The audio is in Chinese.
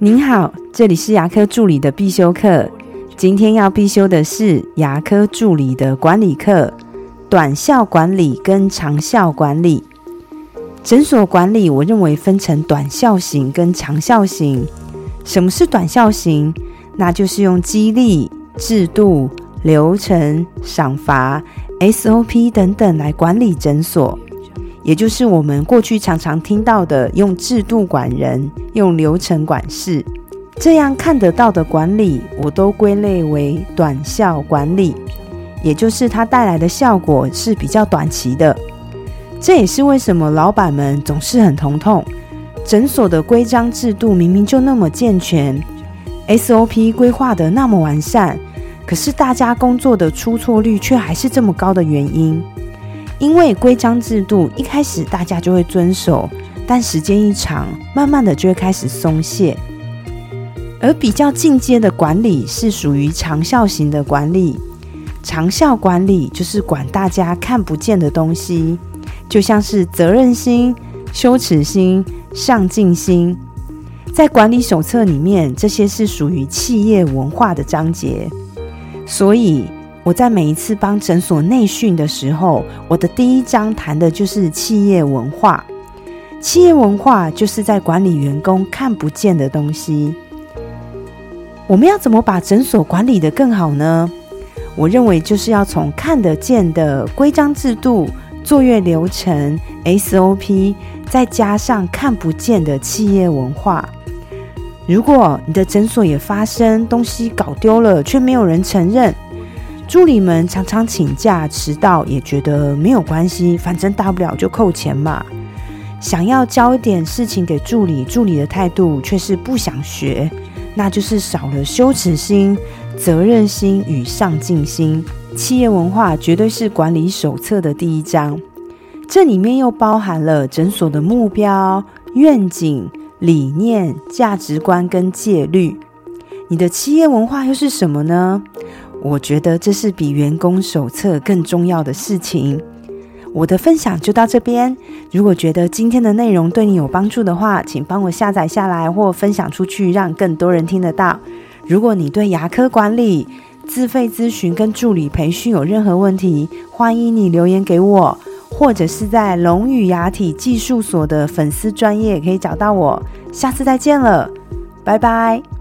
您好，这里是牙科助理的必修课。今天要必修的是牙科助理的管理课，短效管理跟长效管理。诊所管理，我认为分成短效型跟长效型。什么是短效型？那就是用激励、制度、流程、赏罚、SOP 等等来管理诊所。也就是我们过去常常听到的，用制度管人，用流程管事，这样看得到的管理，我都归类为短效管理。也就是它带来的效果是比较短期的。这也是为什么老板们总是很头痛。诊所的规章制度明明就那么健全，SOP 规划的那么完善，可是大家工作的出错率却还是这么高的原因。因为规章制度一开始大家就会遵守，但时间一长，慢慢的就会开始松懈。而比较进阶的管理是属于长效型的管理，长效管理就是管大家看不见的东西，就像是责任心、羞耻心、上进心。在管理手册里面，这些是属于企业文化的章节，所以。我在每一次帮诊所内训的时候，我的第一章谈的就是企业文化。企业文化就是在管理员工看不见的东西。我们要怎么把诊所管理的更好呢？我认为就是要从看得见的规章制度、作业流程 SOP，再加上看不见的企业文化。如果你的诊所也发生东西搞丢了，却没有人承认。助理们常常请假迟到，也觉得没有关系，反正大不了就扣钱嘛。想要教一点事情给助理，助理的态度却是不想学，那就是少了羞耻心、责任心与上进心。企业文化绝对是管理手册的第一章，这里面又包含了诊所的目标、愿景、理念、价值观跟戒律。你的企业文化又是什么呢？我觉得这是比员工手册更重要的事情。我的分享就到这边。如果觉得今天的内容对你有帮助的话，请帮我下载下来或分享出去，让更多人听得到。如果你对牙科管理、自费咨询跟助理培训有任何问题，欢迎你留言给我，或者是在龙语牙体技术所的粉丝专业可以找到我。下次再见了，拜拜。